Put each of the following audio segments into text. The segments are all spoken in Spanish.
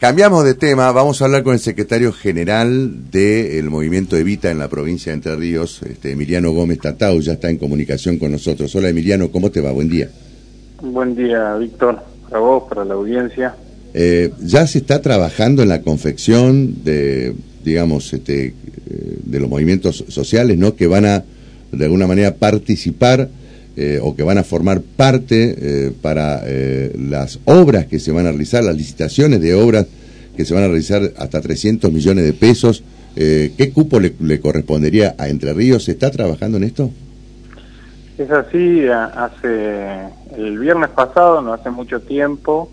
Cambiamos de tema, vamos a hablar con el secretario general del movimiento Evita en la provincia de Entre Ríos, este, Emiliano Gómez Tatau, ya está en comunicación con nosotros. Hola Emiliano, ¿cómo te va? Buen día. Buen día, Víctor, para vos, para la audiencia. Eh, ya se está trabajando en la confección de, digamos, este, eh, de los movimientos sociales, ¿no? Que van a, de alguna manera, participar eh, o que van a formar parte eh, para eh, las obras que se van a realizar, las licitaciones de obras que se van a realizar hasta 300 millones de pesos. ¿Qué cupo le, correspondería a Entre Ríos? ¿Se está trabajando en esto? Es así, hace el viernes pasado, no hace mucho tiempo,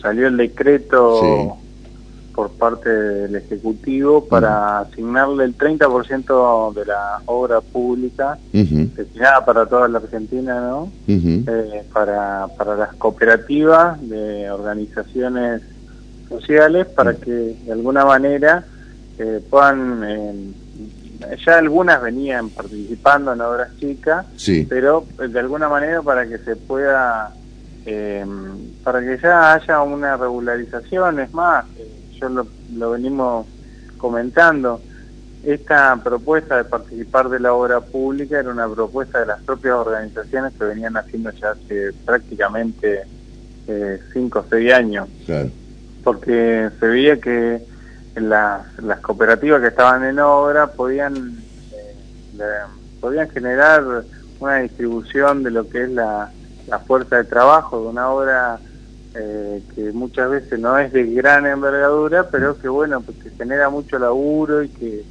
salió el decreto por parte del Ejecutivo para asignarle el 30% de la obra pública destinada para toda la Argentina, ¿no? Eh, para, para las cooperativas de organizaciones sociales para que de alguna manera eh, puedan... Eh, ya algunas venían participando en obras chicas, pero de alguna manera para que se pueda... para que ya haya una regularización, es más, lo, venimos comentando, esta propuesta de participar de la obra pública era una propuesta de las propias organizaciones que venían haciendo ya hace prácticamente eh, cinco o seis años. Porque se veía que las, las cooperativas que estaban en obra podían, eh, podían generar una distribución de lo que es la, la fuerza de trabajo de una obra eh, que muchas veces no es de gran envergadura, pero que bueno, pues que genera mucho laburo y que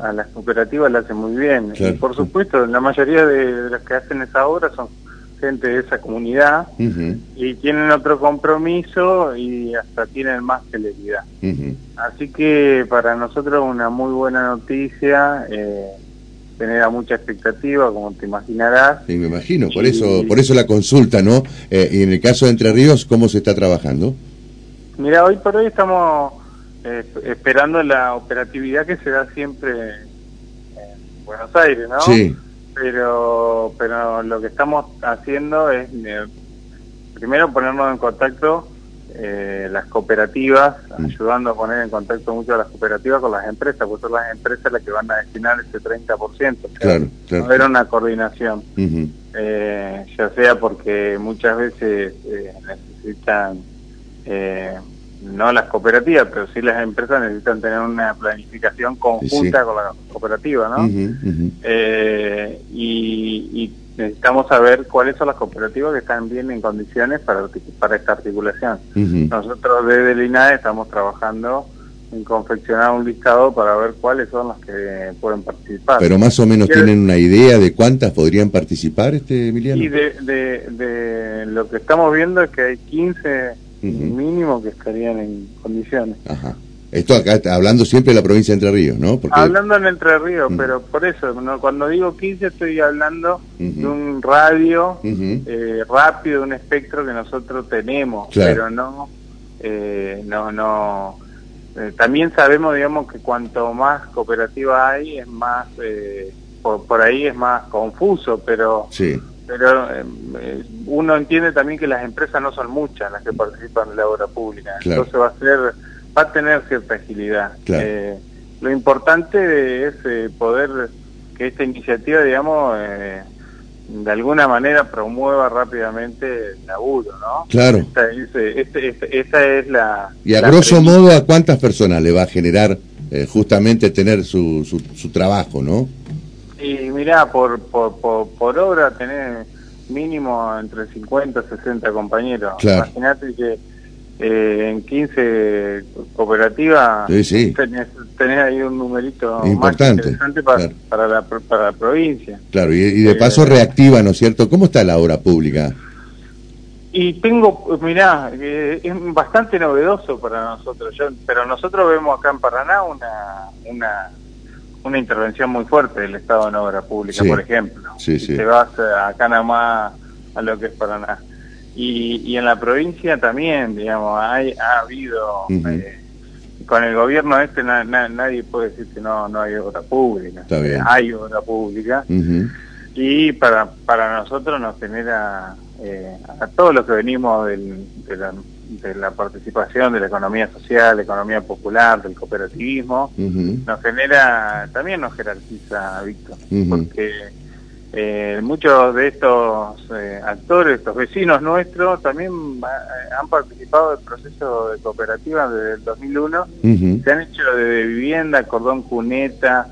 a las cooperativas la hacen muy bien. y por supuesto, la mayoría de, las que hacen esa obra son gente de esa comunidad y tienen otro compromiso y hasta tienen más celeridad. Así que para nosotros una muy buena noticia. Eh, genera mucha expectativa, como te imaginarás. Sí, me imagino, por eso por eso la consulta, ¿no? Eh, y en el caso de Entre Ríos, ¿cómo se está trabajando? Mira, hoy por hoy estamos eh, esperando la operatividad que se da siempre en Buenos Aires, ¿no? Sí. Pero, pero lo que estamos haciendo es eh, primero ponernos en contacto eh, las cooperativas, mm. ayudando a poner en contacto mucho a las cooperativas con las empresas, porque son las empresas las que van a destinar ese 30%. Claro, claro. Haber una coordinación, eh, ya sea porque muchas veces eh, necesitan, no las cooperativas, pero sí las empresas necesitan tener una planificación conjunta con la cooperativa, ¿no? y necesitamos saber cuáles son las cooperativas que están bien en condiciones para, para esta articulación. Nosotros desde el INAE estamos trabajando en confeccionar un listado para ver cuáles son las que pueden participar. Pero más o menos tienen una idea de cuántas podrían participar, este Emiliano. Y de, de, lo que estamos viendo es que hay 15 mínimo que estarían en condiciones. Ajá. Esto acá está hablando siempre de la provincia de Entre Ríos, ¿no? Hablando en Entre Ríos, mm. pero por eso, cuando digo 15 estoy hablando de un radio eh, rápido, un espectro que nosotros tenemos, pero no, eh, no, no. Eh, también sabemos, digamos, que cuanto más cooperativa hay, es más, por, por, ahí es más confuso, pero... Sí. Pero uno entiende también que las empresas no son muchas las que participan en la obra pública. Entonces va a ser va a tener cierta agilidad. Eh, lo importante es eh, poder que esta iniciativa, digamos, eh, de alguna manera promueva rápidamente el laburo, ¿no? Claro. Esta es, este, este, esta es la... Y a grosso modo, ¿a cuántas personas le va a generar justamente tener su, su, trabajo, no? Y mirá, por, por, por, obra tener mínimo entre 50 y 60 compañeros. Claro. Imagínate que eh, en 15 cooperativas Tenés, ahí un numerito importante, más interesante para, la, para la provincia. Claro, y, de paso eh, reactiva, ¿no es cierto? ¿Cómo está la obra pública? Y tengo, mirá, eh, es bastante novedoso para nosotros, pero nosotros vemos acá en Paraná una, una, una intervención muy fuerte del Estado en obra pública, por ejemplo. Sí, sí. Se va acá nada más a lo que es Paraná. Y, y en la provincia también, digamos, hay, ha habido, eh, con el gobierno este nadie puede decir que no, no hay obra pública. Hay obra pública. Y para, para nosotros nos genera, eh, a todos los que venimos del, de la participación de la economía social, la economía popular, del cooperativismo, nos genera, también nos jerarquiza, Víctor, porque eh, muchos de estos eh, actores, estos vecinos nuestros, también eh, han participado del proceso de cooperativa desde el 2001, se han hecho de vivienda, cordón cuneta,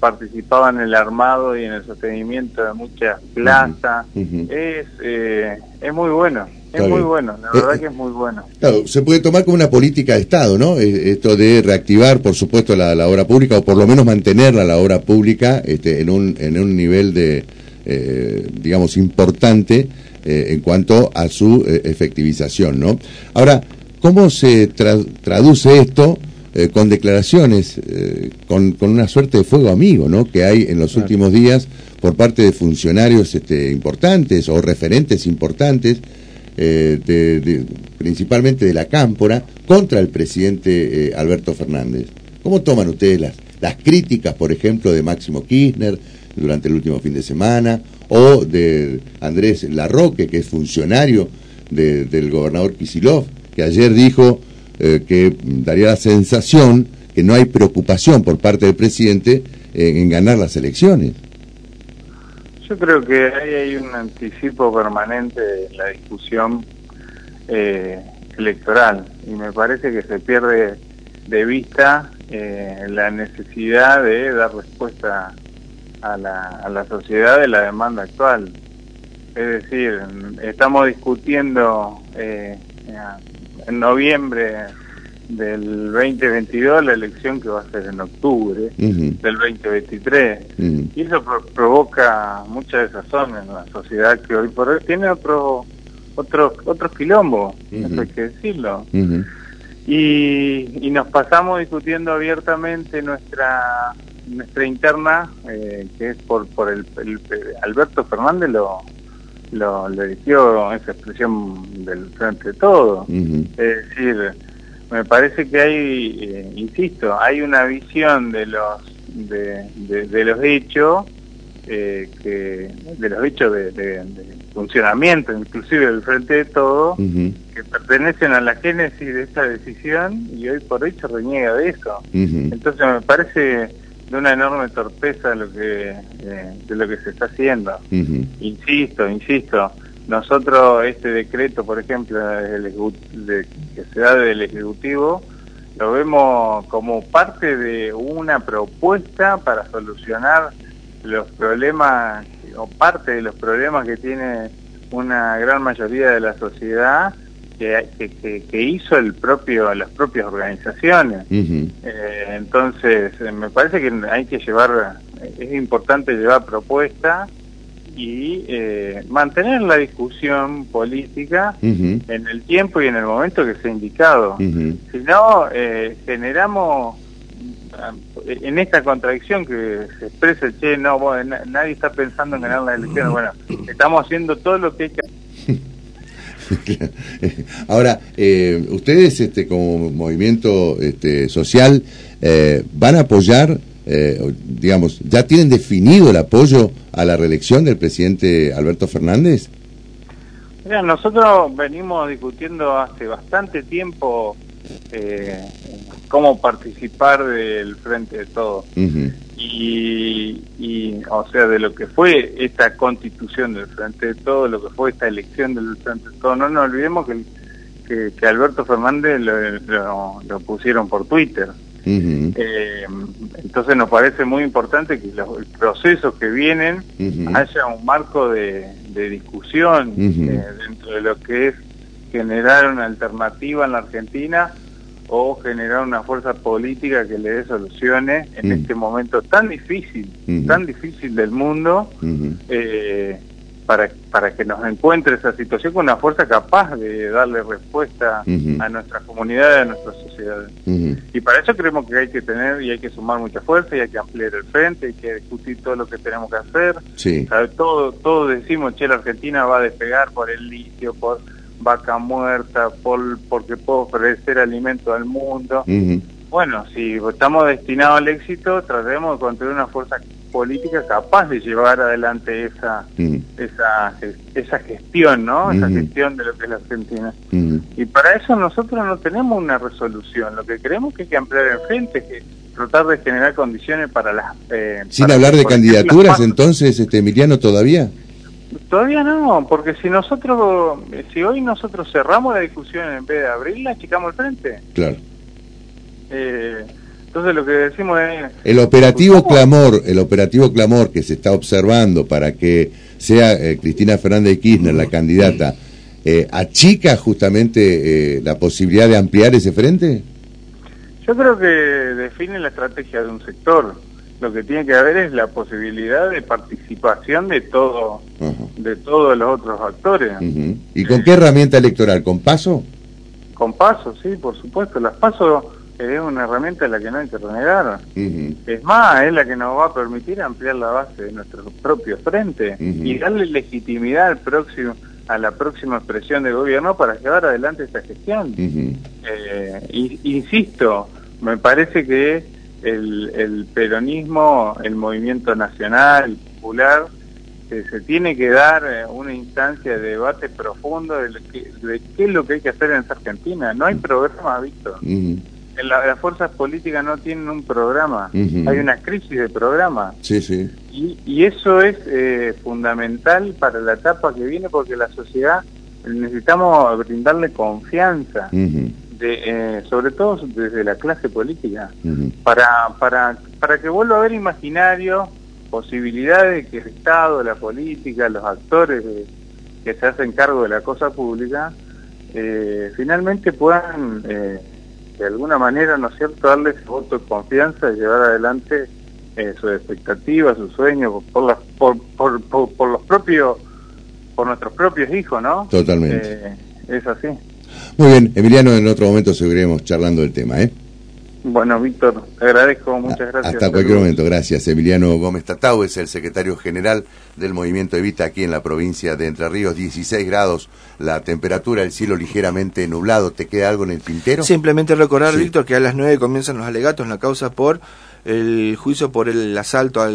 participaban en el armado y en el sostenimiento de muchas plazas. es, es muy bueno. Es muy bueno, la verdad que es muy bueno. Claro, se puede tomar como una política de Estado, ¿no? Esto de reactivar, por supuesto, la, la obra pública, o por lo menos mantenerla, la obra pública, este, en, un, en un nivel de, eh, digamos, importante eh, en cuanto a su eh, efectivización, ¿no? Ahora, ¿cómo se traduce esto con declaraciones, con, con, una suerte de fuego amigo, ¿no? Que hay en los últimos días por parte de funcionarios este, importantes o referentes importantes, de, principalmente de la Cámpora, contra el presidente Alberto Fernández. ¿Cómo toman ustedes las, las críticas, por ejemplo, de Máximo Kirchner, durante el último fin de semana, o de Andrés Larroque, que es funcionario del gobernador Kisilov, que ayer dijo eh, que daría la sensación que no hay preocupación por parte del presidente en, ganar las elecciones. Yo creo que ahí hay un anticipo permanente en la discusión eh, electoral y me parece que se pierde de vista eh, la necesidad de dar respuesta a la, a la sociedad de la demanda actual. Es decir, estamos discutiendo eh, en noviembre del 2022 la elección que va a ser en octubre del 2023 y eso provoca mucha desazón en la sociedad que hoy por hoy tiene otro otros otros quilombos hay que decirlo. Y, y nos pasamos discutiendo abiertamente nuestra nuestra interna, eh, que es por, por el, Alberto Fernández lo, lo, le dio esa expresión del frente de todo. Es decir, me parece que hay, eh, insisto, hay una visión de los de, de, los hechos eh, que de los hechos de, funcionamiento, inclusive del frente de todo, que pertenecen a la génesis de esta decisión y hoy por hoy se reniega de eso. Entonces me parece de una enorme torpeza de lo que eh, de lo que se está haciendo. Insisto, insisto, nosotros este decreto, por ejemplo, de, que se da del Ejecutivo, lo vemos como parte de una propuesta para solucionar los problemas o parte de los problemas que tiene una gran mayoría de la sociedad que, que, hizo el propio las propias organizaciones. Eh, entonces, eh, me parece que hay que llevar, es importante llevar propuestas y eh, mantener la discusión política en el tiempo y en el momento que sea indicado. Si no, generamos en esta contradicción que se expresa, che, no, nadie está pensando en ganar la elección. Bueno, estamos haciendo todo lo que hay que Ahora, eh, ustedes este, como movimiento este, social eh, van a apoyar, eh, digamos, ¿ya tienen definido el apoyo a la reelección del presidente Alberto Fernández? Mira, nosotros venimos discutiendo hace bastante tiempo cómo participar del frente de todo. Y, o sea, de lo que fue esta constitución del Frente de Todo, lo que fue esta elección del Frente de Todo. No nos olvidemos que, que, Alberto Fernández lo, lo, pusieron por Twitter. eh, entonces nos parece muy importante que los procesos que vienen haya un marco de, de discusión eh, dentro de lo que es generar una alternativa en la Argentina o generar una fuerza política que le dé soluciones en mm. este momento tan difícil, tan difícil del mundo, eh, para, para que nos encuentre esa situación con una fuerza capaz de darle respuesta a nuestra comunidad, a nuestra sociedad. Y para eso creemos que hay que tener y hay que sumar mucha fuerza y hay que ampliar el frente, hay que discutir todo lo que tenemos que hacer. Sí. Todo, todo decimos, che, la Argentina va a despegar por el litio, por vaca muerta, por, porque puedo ofrecer alimento al mundo. Bueno, si estamos destinados al éxito, tratemos de construir una fuerza política capaz de llevar adelante esa esa esa gestión, ¿no? Esa gestión de lo que es la Argentina. Y para eso nosotros no tenemos una resolución. Lo que queremos es que hay que ampliar el frente, que tratar de generar condiciones para las... Eh, Sin hablar de candidaturas, entonces, este Emiliano, ¿todavía? Todavía no, porque si nosotros, si hoy nosotros cerramos la discusión en vez de abrirla, achicamos el frente. Claro. Eh, entonces lo que decimos es... El operativo clamor, el operativo clamor que se está observando para que sea eh, Cristina Fernández de Kirchner la candidata, eh, ¿achica justamente la posibilidad de ampliar ese frente? Yo creo que define la estrategia de un sector lo que tiene que haber es la posibilidad de participación de todo de todos los otros actores. ¿Y con qué herramienta electoral? ¿Con paso? Con paso, sí, por supuesto. Las paso es una herramienta a la que no hay que renegar. Es más, es la que nos va a permitir ampliar la base de nuestro propio frente y darle legitimidad al próximo a la próxima expresión de gobierno para llevar adelante esta gestión. Eh, insisto, me parece que el, el peronismo, el movimiento nacional, popular, se tiene que dar eh, una instancia de debate profundo de, qué es lo que hay que hacer en esta Argentina. No hay programa, Víctor. las fuerzas políticas no tienen un programa. Hay una crisis de programa. Sí, sí. Y, y eso es eh, fundamental para la etapa que viene porque la sociedad necesitamos brindarle confianza de, eh, sobre todo desde la clase política, para, para, para que vuelva a haber imaginario, posibilidades de que el Estado, la política, los actores que se hacen cargo de la cosa pública, eh, finalmente puedan, eh, de alguna manera, ¿no es cierto?, darle ese voto de confianza y llevar adelante sus expectativas, sus sueños, por, por, por, por, los propios, por nuestros propios hijos, ¿no? Totalmente. es así. Muy bien, Emiliano, en otro momento seguiremos charlando del tema, ¿eh? Bueno, Víctor, te agradezco, muchas gracias. Hasta cualquier momento, gracias. Emiliano Gómez Tatau es el secretario general del Movimiento Evita aquí en la provincia de Entre Ríos, 16 grados la temperatura, el cielo ligeramente nublado. ¿Te queda algo en el tintero? Simplemente recordar, Víctor, que a las 9 comienzan los alegatos en la causa por el juicio por el asalto al